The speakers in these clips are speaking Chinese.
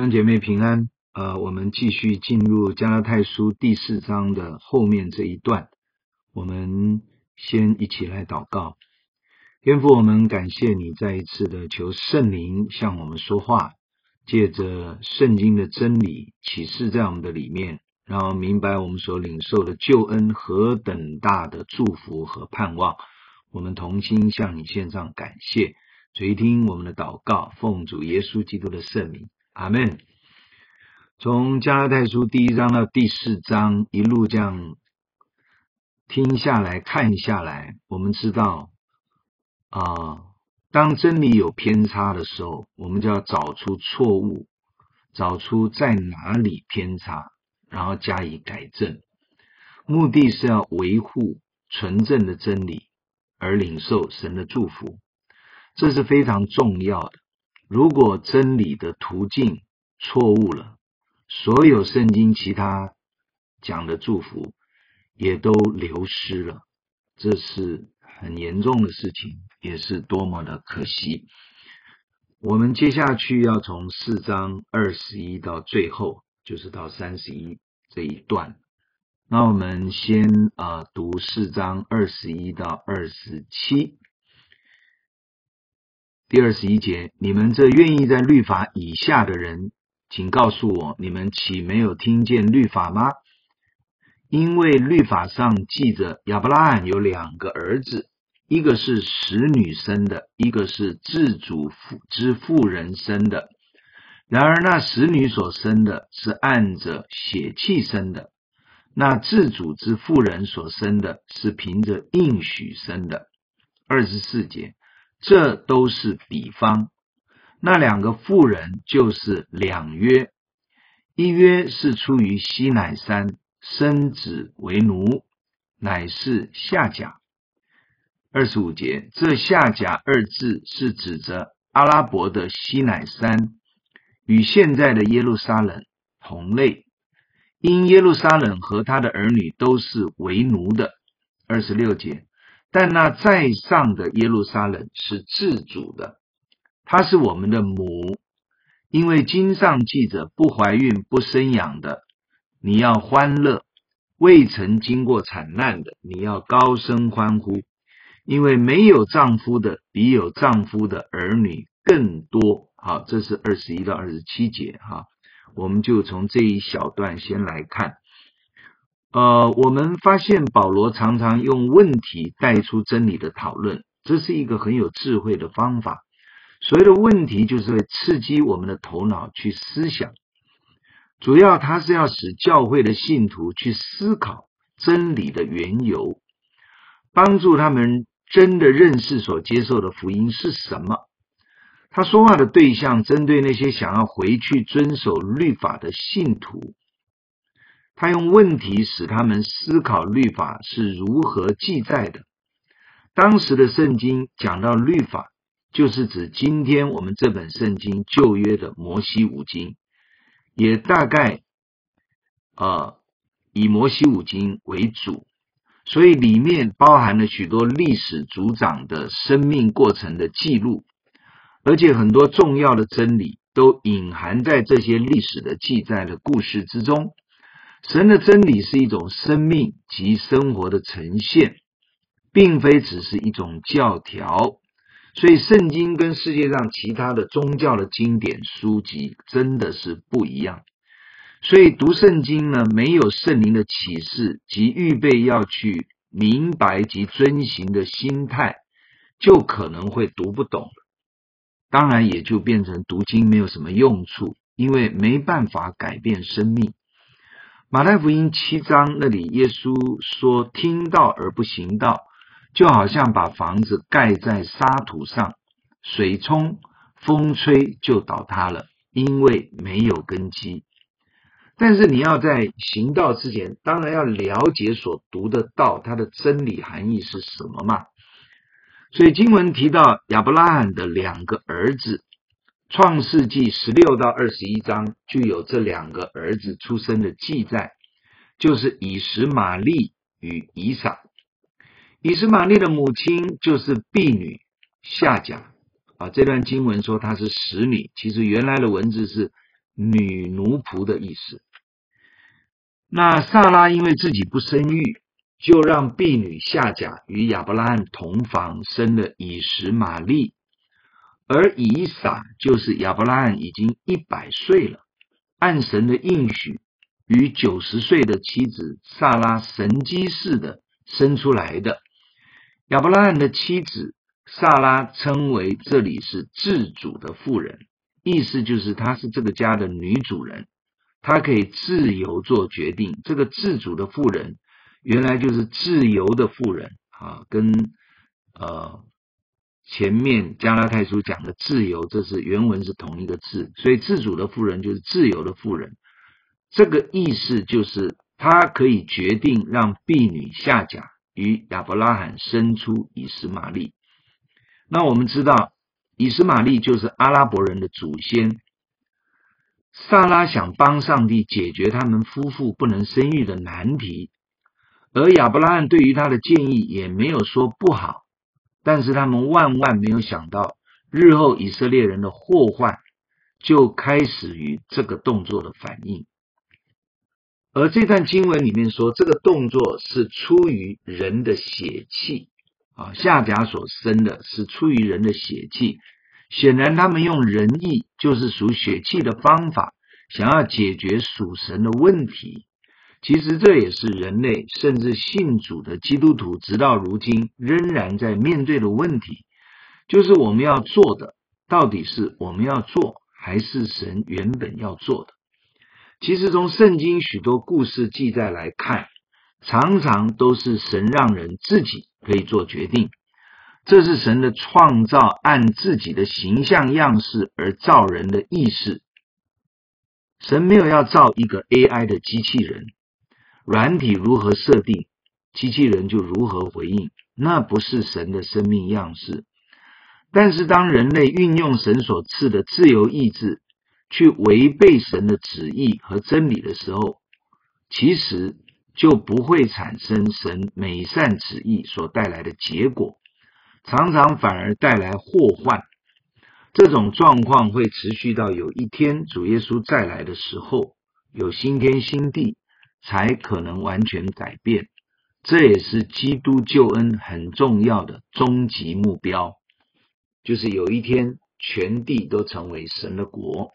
兄姐妹平安。呃，我们继续进入加拉太书第四章的后面这一段。我们先一起来祷告。天父，我们感谢你再一次的求圣灵向我们说话，借着圣经的真理启示在我们的里面，让我们明白我们所领受的救恩何等大的祝福和盼望。我们同心向你献上感谢，垂听我们的祷告，奉主耶稣基督的圣名，阿门。从加拉太书第一章到第四章，一路这样听下来看下来，我们知道啊、当真理有偏差的时候，我们就要找出错误，找出在哪里偏差，然后加以改正。目的是要维护纯正的真理，而领受神的祝福，这是非常重要的。如果真理的途径错误了，所有圣经其他讲的祝福也都流失了，这是很严重的事情，也是多么的可惜。我们接下去要从四章二十一到最后，就是到三十一这一段。那我们先啊、呃、读四章二十一到二十七，第二十一节：你们这愿意在律法以下的人。请告诉我，你们岂没有听见律法吗？因为律法上记着亚伯拉罕有两个儿子，一个是使女生的，一个是自主之妇人生的。然而那使女所生的是按着血气生的，那自主之妇人所生的是凭着应许生的。二十四节，这都是比方。那两个妇人就是两约，一约是出于西乃山，生子为奴，乃是下甲。二十五节，这下甲二字是指着阿拉伯的西乃山，与现在的耶路撒冷同类，因耶路撒冷和他的儿女都是为奴的。二十六节，但那在上的耶路撒冷是自主的。她是我们的母，因为经上记着，不怀孕不生养的，你要欢乐；未曾经过产难的，你要高声欢呼，因为没有丈夫的比有丈夫的儿女更多。好，这是二十一到二十七节哈，我们就从这一小段先来看。呃，我们发现保罗常常用问题带出真理的讨论，这是一个很有智慧的方法。所谓的问题，就是会刺激我们的头脑去思想。主要，它是要使教会的信徒去思考真理的缘由，帮助他们真的认识所接受的福音是什么。他说话的对象，针对那些想要回去遵守律法的信徒。他用问题使他们思考律法是如何记载的。当时的圣经讲到律法。就是指今天我们这本圣经旧约的摩西五经，也大概啊、以摩西五经为主，所以里面包含了许多历史族长的生命过程的记录，而且很多重要的真理都隐含在这些历史的记载的故事之中。神的真理是一种生命及生活的呈现，并非只是一种教条。所以，圣经跟世界上其他的宗教的经典书籍真的是不一样。所以，读圣经呢，没有圣灵的启示及预备要去明白及遵行的心态，就可能会读不懂。当然，也就变成读经没有什么用处，因为没办法改变生命。马太福音七章那里，耶稣说：“听到而不行道。”就好像把房子盖在沙土上，水冲、风吹就倒塌了，因为没有根基。但是你要在行道之前，当然要了解所读的道，它的真理含义是什么嘛。所以经文提到亚伯拉罕的两个儿子，《创世纪》十六到二十一章就有这两个儿子出生的记载，就是以实玛利与以撒。以实玛利的母亲就是婢女夏甲啊。这段经文说她是使女，其实原来的文字是女奴仆的意思。那撒拉因为自己不生育，就让婢女夏甲与亚伯拉罕同房，生了以实玛利。而以撒就是亚伯拉罕已经一百岁了，按神的应许，与九十岁的妻子撒拉神机似的生出来的。亚伯拉罕的妻子撒拉称为这里是自主的妇人，意思就是她是这个家的女主人。她可以自由做决定。这个自主的妇人，原来就是自由的妇人啊，跟呃前面加拉太书讲的自由，这是原文是同一个字，所以自主的妇人就是自由的妇人。这个意思就是，他可以决定让婢女夏甲与亚伯拉罕生出以实玛利。那我们知道，以实玛利就是阿拉伯人的祖先。萨拉想帮上帝解决他们夫妇不能生育的难题，而亚伯拉罕对于他的建议也没有说不好，但是他们万万没有想到，日后以色列人的祸患就开始于这个动作的反应。而这段经文里面说，这个动作是出于人的血气啊，夏甲所生的是出于人的血气。显然，他们用仁义，就是属血气的方法，想要解决属神的问题。其实，这也是人类甚至信主的基督徒，直到如今仍然在面对的问题，就是我们要做的，到底是我们要做，还是神原本要做的？其实，从圣经许多故事记载来看，常常都是神让人自己可以做决定。这是神的创造，按自己的形象样式而造人的意思。神没有要造一个 AI 的机器人，软体如何设定，机器人就如何回应，那不是神的生命样式。但是当人类运用神所赐的自由意志，去违背神的旨意和真理的时候，其实就不会产生神美善旨意所带来的结果。常常反而带来祸患，这种状况会持续到有一天主耶稣再来的时候，有新天新地，才可能完全改变。这也是基督救恩很重要的终极目标，就是有一天全地都成为神的国。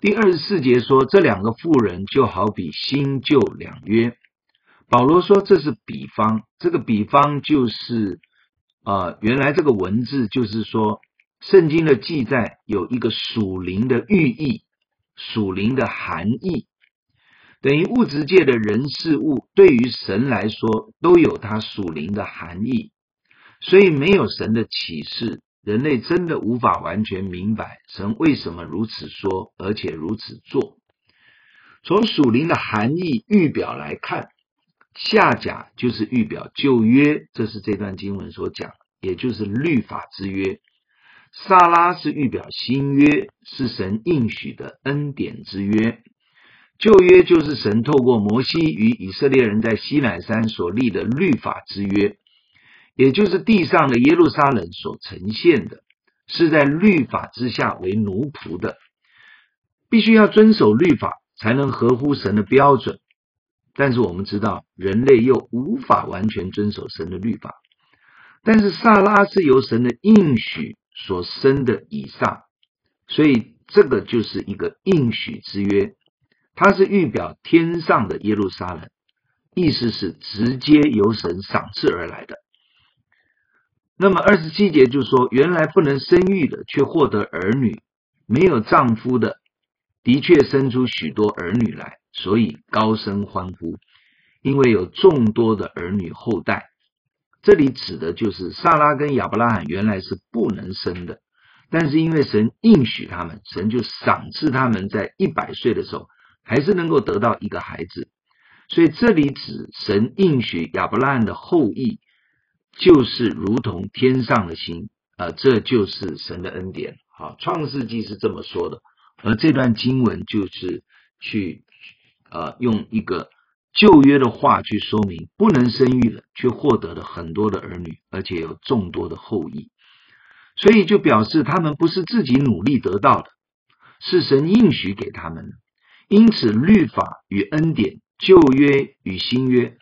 第二十四节说，这两个妇人就好比新旧两约。保罗说这是比方，这个比方就是。啊、呃，原来这个文字就是说，圣经的记载有一个属灵的寓意，属灵的含义，等于物质界的人事物对于神来说都有它属灵的含义，所以没有神的启示，人类真的无法完全明白神为什么如此说，而且如此做。从属灵的含义预表来看。下甲就是预表旧约，这是这段经文所讲，也就是律法之约。撒拉是预表新约，是神应许的恩典之约。旧约就是神透过摩西与以色列人在西乃山所立的律法之约，也就是地上的耶路撒冷所呈现的，是在律法之下为奴仆的，必须要遵守律法，才能合乎神的标准。但是我们知道，人类又无法完全遵守神的律法。但是撒拉是由神的应许所生的以撒，所以这个就是一个应许之约。它是预表天上的耶路撒冷，意思是直接由神赏赐而来的。那么二十七节就说，原来不能生育的却获得儿女，没有丈夫的的确生出许多儿女来。所以高声欢呼，因为有众多的儿女后代。这里指的就是撒拉跟亚伯拉罕原来是不能生的，但是因为神应许他们，神就赏赐他们在一百岁的时候还是能够得到一个孩子。所以这里指神应许亚伯拉罕的后裔，就是如同天上的星啊，这就是神的恩典。好，创世纪是这么说的，而这段经文就是去。呃，用一个旧约的话去说明，不能生育的，却获得了很多的儿女，而且有众多的后裔，所以就表示他们不是自己努力得到的，是神应许给他们的。因此，律法与恩典、旧约与新约，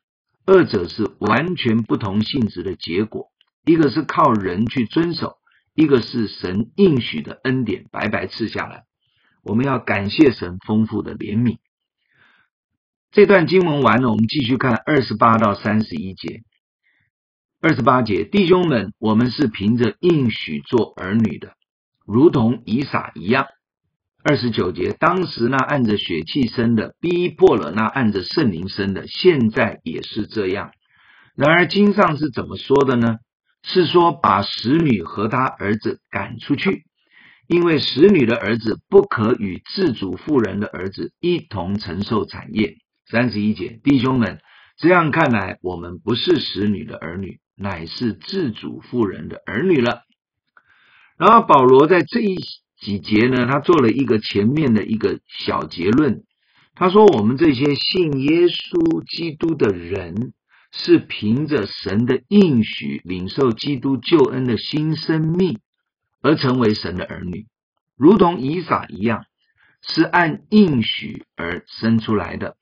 二者是完全不同性质的结果。一个是靠人去遵守，一个是神应许的恩典白白赐下来。我们要感谢神丰富的怜悯。这段经文完了，我们继续看二十八到三十一节。二十八节，弟兄们，我们是凭着应许做儿女的，如同以撒一样。二十九节，当时那按着血气生的，逼迫了那按着圣灵生的，现在也是这样。然而经上是怎么说的呢？是说把使女和她儿子赶出去，因为使女的儿子不可与自主妇人的儿子一同承受产业。三十一节，弟兄们，这样看来，我们不是使女的儿女。乃是自主妇人的儿女了。然后保罗在这一几节呢，他做了一个前面的一个小结论。他说：“我们这些信耶稣基督的人，是凭着神的应许，领受基督救恩的新生命，而成为神的儿女，如同以撒一样，是按应许而生出来的。”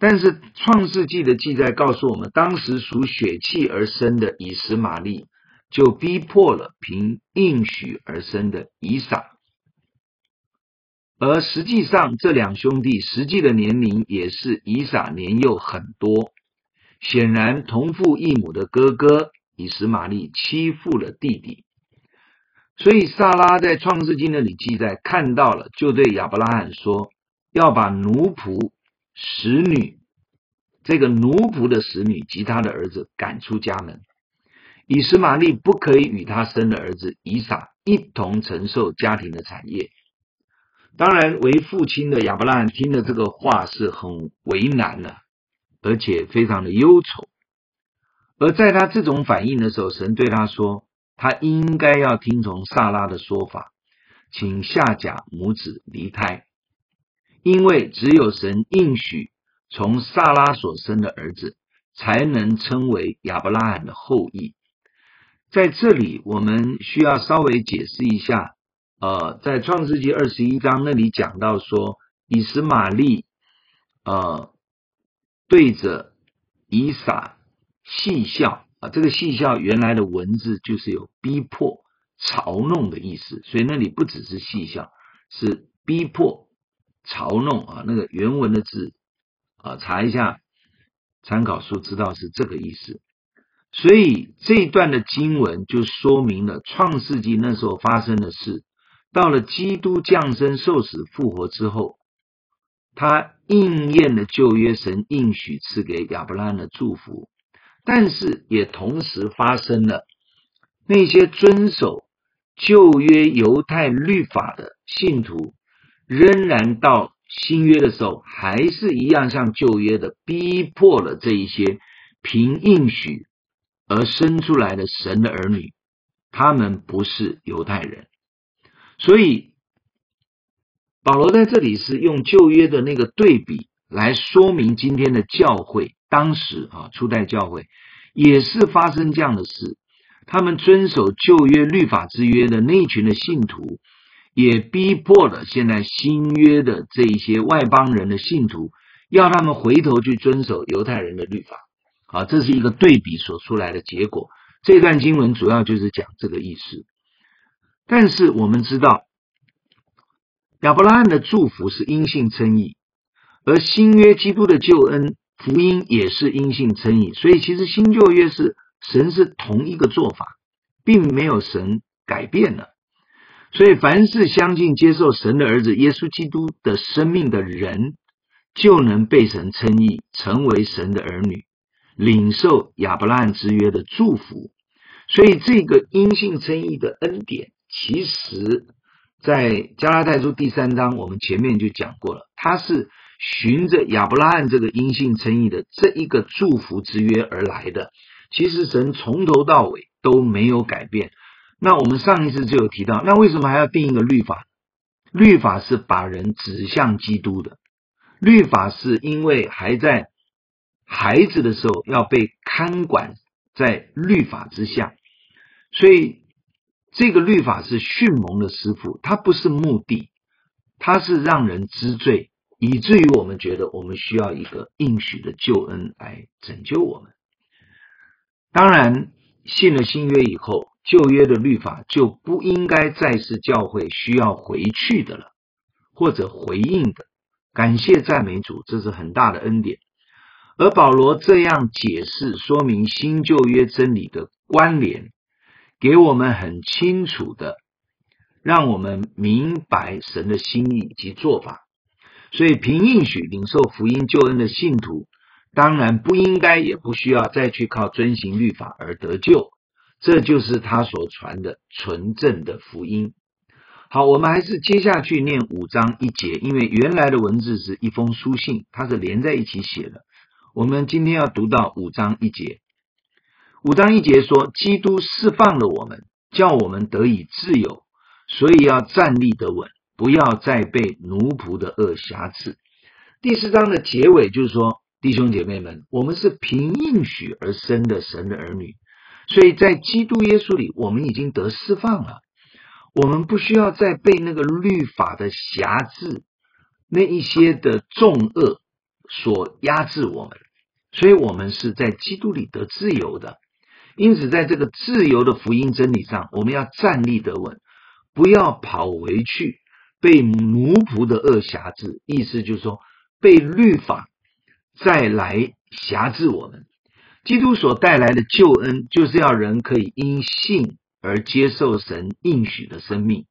但是创世纪的记载告诉我们，当时属血气而生的以实玛利，就逼迫了凭应许而生的以撒。而实际上，这两兄弟实际的年龄也是以撒年幼很多。显然，同父异母的哥哥以实玛利欺负了弟弟，所以萨拉在创世纪那里记载看到了，就对亚伯拉罕说，要把奴仆。使女，这个奴仆的使女及他的儿子赶出家门，以实玛利不可以与他生的儿子以撒一同承受家庭的产业。当然，为父亲的亚伯拉罕听了这个话是很为难的，而且非常的忧愁。而在他这种反应的时候，神对他说，他应该要听从撒拉的说法，请夏甲母子离开。因为只有神应许从撒拉所生的儿子，才能称为亚伯拉罕的后裔。在这里，我们需要稍微解释一下。呃，在创世纪二十一章那里讲到说，以实玛利呃对着以撒戏笑啊，这个戏笑原来的文字就是有逼迫、嘲弄的意思，所以那里不只是戏笑，是逼迫。嘲弄啊，那个原文的字啊，查一下参考书，知道是这个意思。所以这一段的经文就说明了创世纪那时候发生的事。到了基督降生、受死、复活之后，他应验了旧约神应许赐给亚伯拉罕的祝福，但是也同时发生了那些遵守旧约犹太律法的信徒。仍然到新约的时候，还是一样像旧约的逼迫了这一些凭应许而生出来的神的儿女，他们不是犹太人，所以保罗在这里是用旧约的那个对比来说明今天的教会，当时啊初代教会也是发生这样的事，他们遵守旧约律法之约的那一群的信徒。也逼迫了现在新约的这一些外邦人的信徒，要他们回头去遵守犹太人的律法。啊，这是一个对比所出来的结果。这段经文主要就是讲这个意思。但是我们知道，亚伯拉罕的祝福是因信称义，而新约基督的救恩福音也是因信称义。所以其实新旧约是神是同一个做法，并没有神改变了。所以，凡是相信接受神的儿子耶稣基督的生命的人，就能被神称义，成为神的儿女，领受亚伯拉罕之约的祝福。所以，这个因信称义的恩典，其实，在加拉太书第三章，我们前面就讲过了，它是循着亚伯拉罕这个因信称义的这一个祝福之约而来的。其实，神从头到尾都没有改变。那我们上一次就有提到，那为什么还要定一个律法？律法是把人指向基督的。律法是因为还在孩子的时候要被看管在律法之下，所以这个律法是训蒙的师傅，它不是目的，它是让人知罪，以至于我们觉得我们需要一个应许的救恩来拯救我们。当然，信了新约以后，旧约的律法就不应该再是教会需要回去的了，或者回应的。感谢赞美主，这是很大的恩典。而保罗这样解释说明新旧约真理的关联，给我们很清楚的，让我们明白神的心意及做法。所以，凭应许领受福音救恩的信徒，当然不应该也不需要再去靠遵行律法而得救。这就是他所传的纯正的福音。好，我们还是接下去念五章一节，因为原来的文字是一封书信，它是连在一起写的。我们今天要读到五章一节。五章一节说，基督释放了我们，叫我们得以自由，所以要站立得稳，不要再被奴仆的恶挟制。第四章的结尾就是说，弟兄姐妹们，我们是凭应许而生的神的儿女。所以在基督耶稣里，我们已经得释放了，我们不需要再被那个律法的辖制，那一些的重恶所压制我们。所以，我们是在基督里得自由的。因此，在这个自由的福音真理上，我们要站立得稳，不要跑回去被奴仆的恶挟制。意思就是说，被律法再来挟制我们。基督所带来的救恩，就是要人可以因信而接受神应许的生命，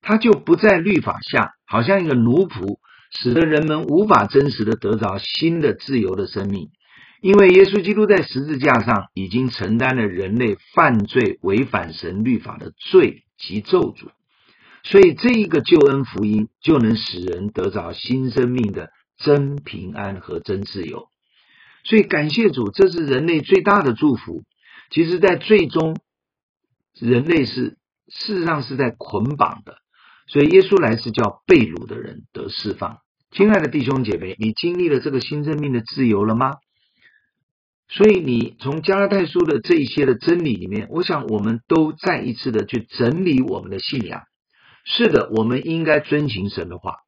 他就不在律法下，好像一个奴仆，使得人们无法真实的得着新的自由的生命。因为耶稣基督在十字架上已经承担了人类犯罪违反神律法的罪及咒诅，所以这一个救恩福音就能使人得着新生命的真平安和真自由。所以感谢主，这是人类最大的祝福。其实，在最终，人类是事实上是在捆绑的。所以耶稣来是叫被掳的人得释放。亲爱的弟兄姐妹，你经历了这个新生命的自由了吗？所以你从加拉太书的这一些的真理里面，我想我们都再一次的去整理我们的信仰。是的，我们应该遵行神的话，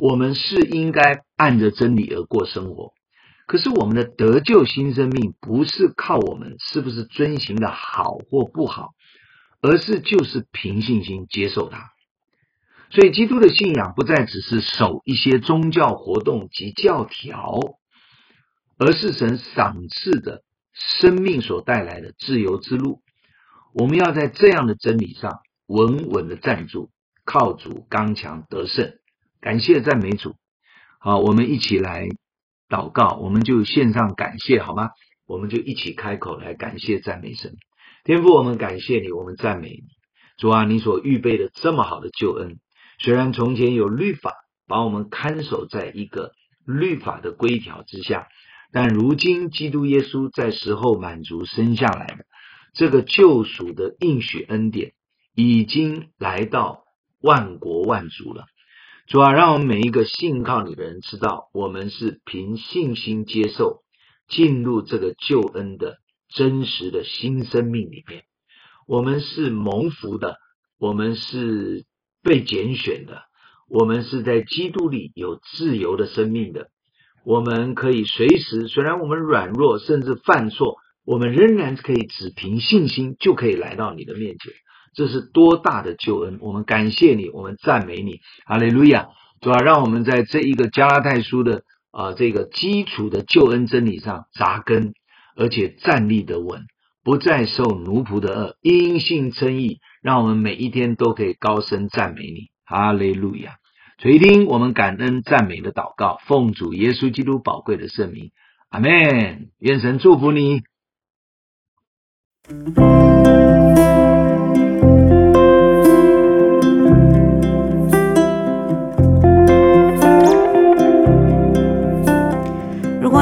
我们是应该按着真理而过生活。可是我们的得救新生命不是靠我们是不是遵行的好或不好，而是就是凭信心接受它。所以基督的信仰不再只是守一些宗教活动及教条，而是神赏赐的生命所带来的自由之路。我们要在这样的真理上稳稳的站住，靠主刚强得胜。感谢赞美主。好，我们一起来。祷告，我们就献上感谢，好吗？我们就一起开口来感谢赞美神。天父，我们感谢你，我们赞美你。主啊，你所预备的这么好的救恩，虽然从前有律法把我们看守在一个律法的规条之下，但如今基督耶稣在时候满足生下来的这个救赎的应许恩典，已经来到万国万族了。主啊，让我们每一个信靠你的人知道，我们是凭信心接受进入这个救恩的真实的新生命里面。我们是蒙福的，我们是被拣选的，我们是在基督里有自由的生命的。我们可以随时，虽然我们软弱，甚至犯错，我们仍然可以只凭信心就可以来到你的面前。这是多大的救恩！我们感谢你，我们赞美你，哈利路亚！主要让我们在这一个加拉太书的啊、这个基础的救恩真理上扎根，而且站立得稳，不再受奴仆的恶，因信称义，让我们每一天都可以高声赞美你，哈利路亚！垂听我们感恩赞美的祷告，奉主耶稣基督宝贵的圣名，阿门！愿神祝福你。